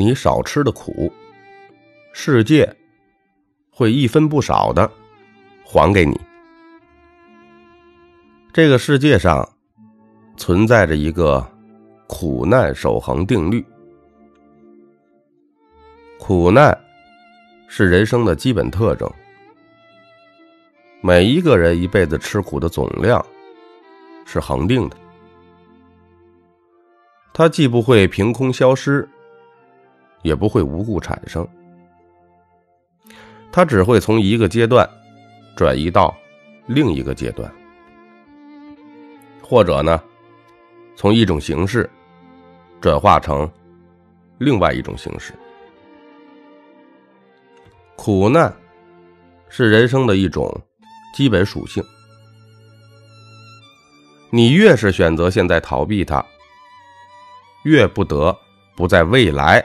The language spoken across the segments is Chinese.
你少吃的苦，世界会一分不少的还给你。这个世界上存在着一个苦难守恒定律，苦难是人生的基本特征。每一个人一辈子吃苦的总量是恒定的，它既不会凭空消失，也不会无故产生，它只会从一个阶段转移到另一个阶段，或者呢，从一种形式转化成另外一种形式。苦难是人生的一种。基本属性，你越是选择现在逃避它，越不得不在未来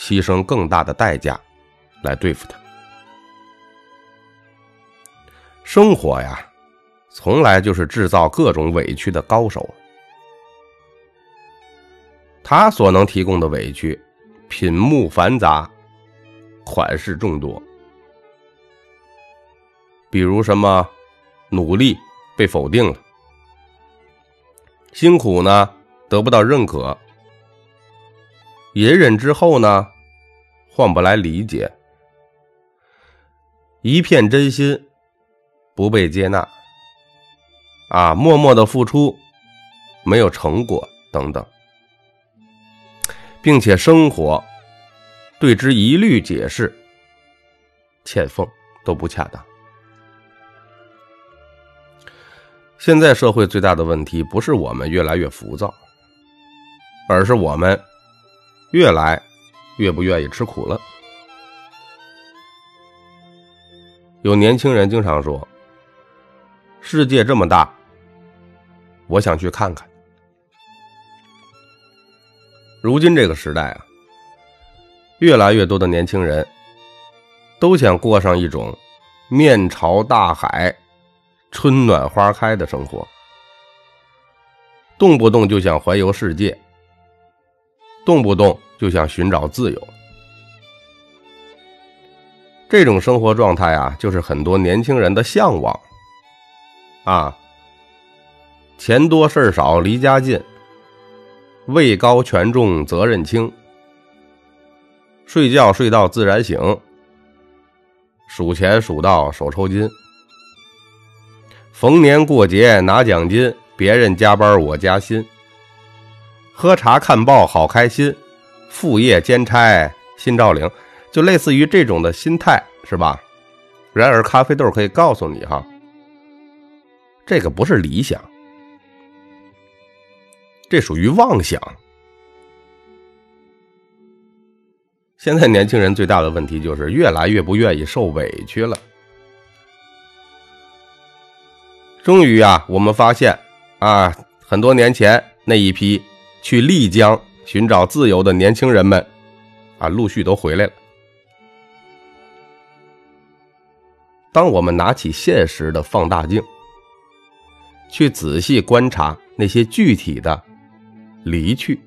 牺牲更大的代价来对付他。生活呀，从来就是制造各种委屈的高手。他所能提供的委屈，品目繁杂，款式众多。比如什么，努力被否定了，辛苦呢得不到认可，隐忍之后呢？换不来理解，一片真心不被接纳，啊，默默的付出没有成果等等，并且生活对之一律解释欠奉都不恰当。现在社会最大的问题不是我们越来越浮躁，而是我们越来越不愿意吃苦了。有年轻人经常说：“世界这么大，我想去看看。”如今这个时代啊，越来越多的年轻人都想过上一种面朝大海。春暖花开的生活，动不动就想环游世界，动不动就想寻找自由。这种生活状态啊，就是很多年轻人的向往。啊，钱多事少离家近，位高权重责任轻，睡觉睡到自然醒，数钱数到手抽筋。逢年过节拿奖金，别人加班我加薪。喝茶看报好开心，副业兼差心照灵，就类似于这种的心态，是吧？然而，咖啡豆可以告诉你哈，这个不是理想，这属于妄想。现在年轻人最大的问题就是越来越不愿意受委屈了。终于啊，我们发现，啊，很多年前那一批去丽江寻找自由的年轻人们，啊，陆续都回来了。当我们拿起现实的放大镜，去仔细观察那些具体的离去，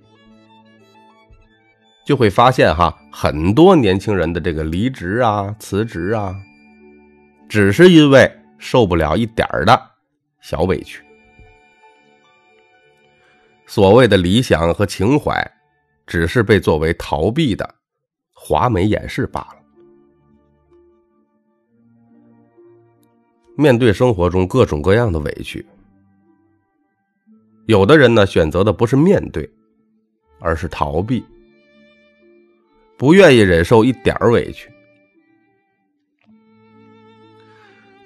就会发现哈，很多年轻人的这个离职啊、辞职啊，只是因为受不了一点儿的。小委屈，所谓的理想和情怀，只是被作为逃避的华美掩饰罢了。面对生活中各种各样的委屈，有的人呢选择的不是面对，而是逃避，不愿意忍受一点委屈。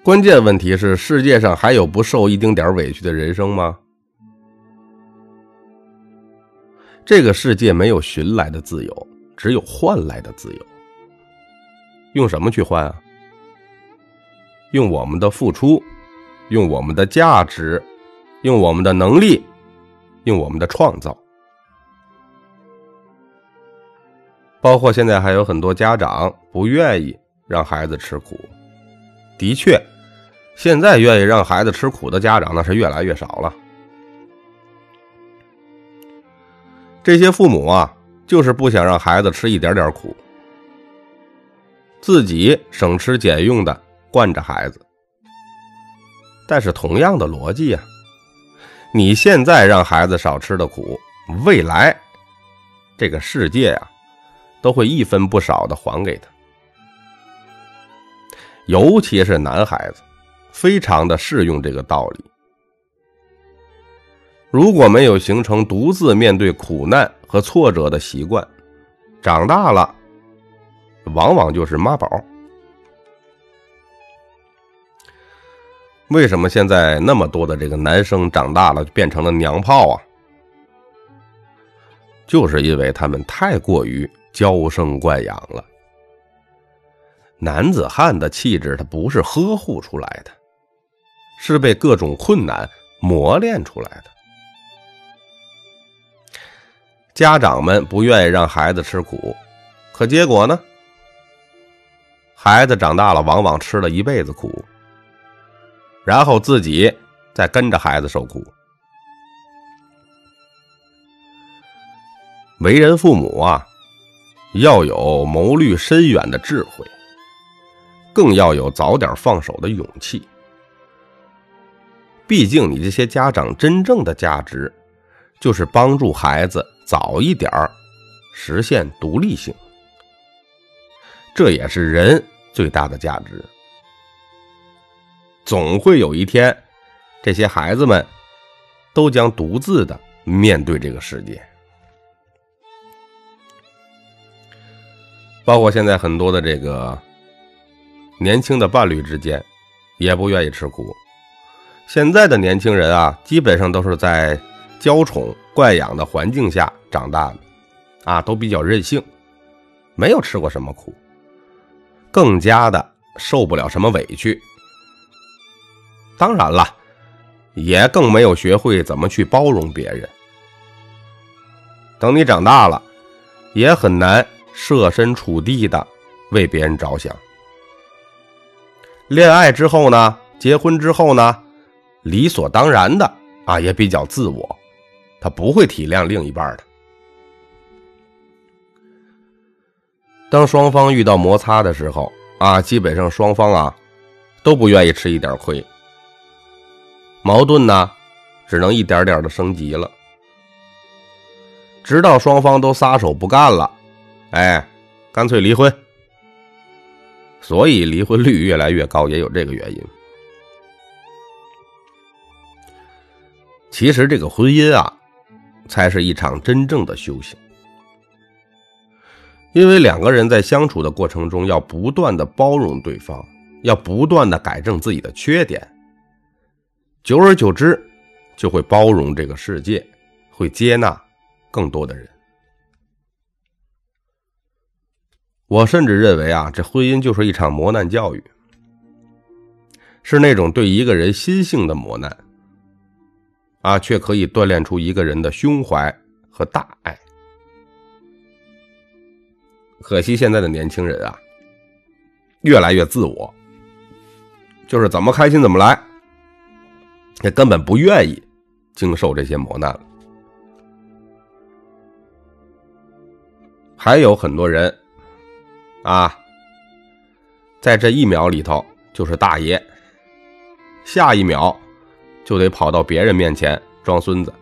关键问题是：世界上还有不受一丁点委屈的人生吗？这个世界没有寻来的自由，只有换来的自由。用什么去换啊？用我们的付出，用我们的价值，用我们的能力，用我们的创造。包括现在还有很多家长不愿意让孩子吃苦，的确。现在愿意让孩子吃苦的家长那是越来越少了。这些父母啊，就是不想让孩子吃一点点苦，自己省吃俭用的惯着孩子。但是同样的逻辑呀，你现在让孩子少吃的苦，未来这个世界啊，都会一分不少的还给他。尤其是男孩子，非常的适用这个道理。如果没有形成独自面对苦难和挫折的习惯，长大了，往往就是妈宝。为什么现在那么多的这个男生长大了变成了娘炮啊？就是因为他们太过于娇生惯养了。男子汉的气质，他不是呵护出来的，是被各种困难磨练出来的。家长们不愿意让孩子吃苦，可结果呢？孩子长大了，往往吃了一辈子苦，然后自己再跟着孩子受苦。为人父母啊，要有谋虑深远的智慧，更要有早点放手的勇气。毕竟，你这些家长真正的价值，就是帮助孩子。早一点儿实现独立性，这也是人最大的价值。总会有一天，这些孩子们都将独自的面对这个世界。包括现在很多的这个年轻的伴侣之间，也不愿意吃苦。现在的年轻人啊，基本上都是在娇宠。惯养的环境下长大的，啊，都比较任性，没有吃过什么苦，更加的受不了什么委屈。当然了，也更没有学会怎么去包容别人。等你长大了，也很难设身处地的为别人着想。恋爱之后呢，结婚之后呢，理所当然的啊，也比较自我。他不会体谅另一半的。当双方遇到摩擦的时候，啊，基本上双方啊都不愿意吃一点亏，矛盾呢只能一点点的升级了，直到双方都撒手不干了，哎，干脆离婚。所以离婚率越来越高，也有这个原因。其实这个婚姻啊。才是一场真正的修行，因为两个人在相处的过程中，要不断的包容对方，要不断的改正自己的缺点，久而久之，就会包容这个世界，会接纳更多的人。我甚至认为啊，这婚姻就是一场磨难教育，是那种对一个人心性的磨难。啊，却可以锻炼出一个人的胸怀和大爱。可惜现在的年轻人啊，越来越自我，就是怎么开心怎么来，也根本不愿意经受这些磨难了。还有很多人啊，在这一秒里头就是大爷，下一秒。就得跑到别人面前装孙子。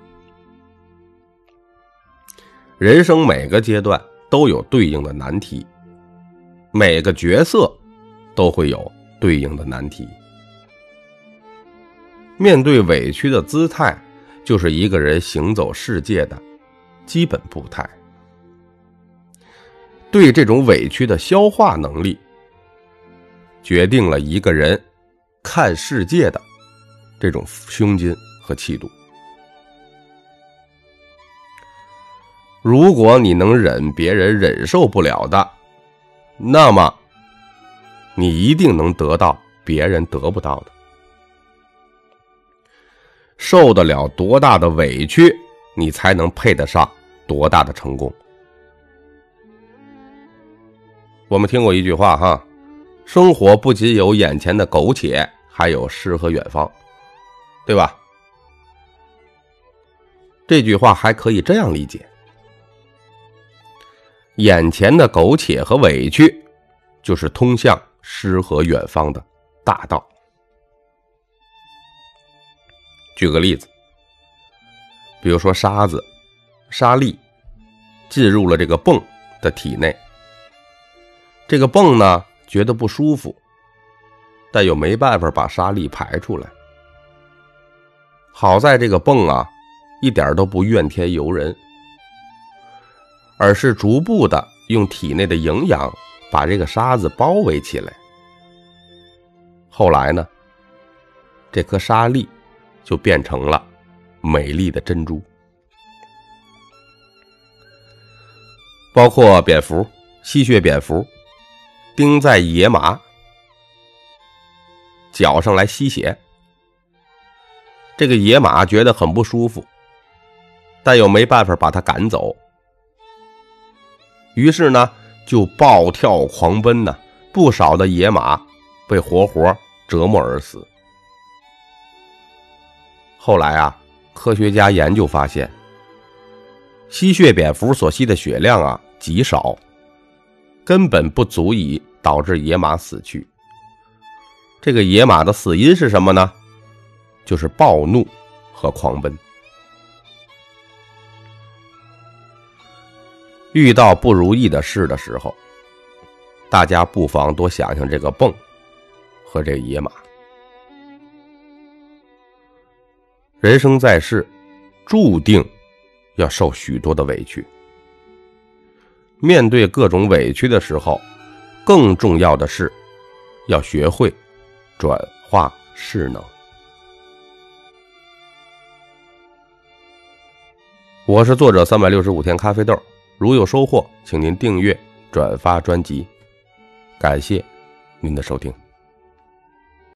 人生每个阶段都有对应的难题，每个角色都会有对应的难题。面对委屈的姿态，就是一个人行走世界的基本步态。对这种委屈的消化能力，决定了一个人看世界的。这种胸襟和气度，如果你能忍别人忍受不了的，那么你一定能得到别人得不到的。受得了多大的委屈，你才能配得上多大的成功。我们听过一句话哈，生活不仅有眼前的苟且，还有诗和远方。对吧？这句话还可以这样理解：眼前的苟且和委屈，就是通向诗和远方的大道。举个例子，比如说沙子、沙粒进入了这个泵的体内，这个泵呢觉得不舒服，但又没办法把沙粒排出来。好在这个泵啊，一点都不怨天尤人，而是逐步的用体内的营养把这个沙子包围起来。后来呢，这颗沙粒就变成了美丽的珍珠。包括蝙蝠、吸血蝙蝠钉在野马脚上来吸血。这个野马觉得很不舒服，但又没办法把它赶走，于是呢就暴跳狂奔呢，不少的野马被活活折磨而死。后来啊，科学家研究发现，吸血蝙蝠所吸的血量啊极少，根本不足以导致野马死去。这个野马的死因是什么呢？就是暴怒和狂奔。遇到不如意的事的时候，大家不妨多想想这个泵和这个野马。人生在世，注定要受许多的委屈。面对各种委屈的时候，更重要的是要学会转化势能。我是作者三百六十五天咖啡豆，如有收获，请您订阅、转发专辑，感谢您的收听。